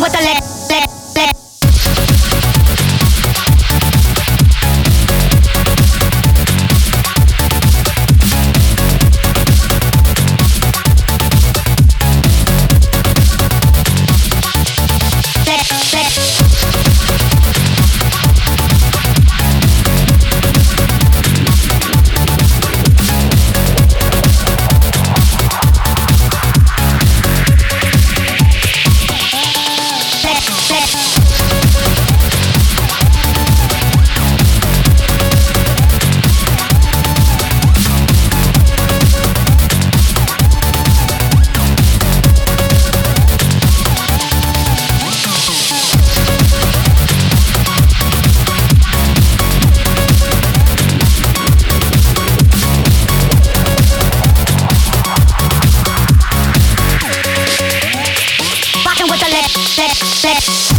with the lick. Rockin' with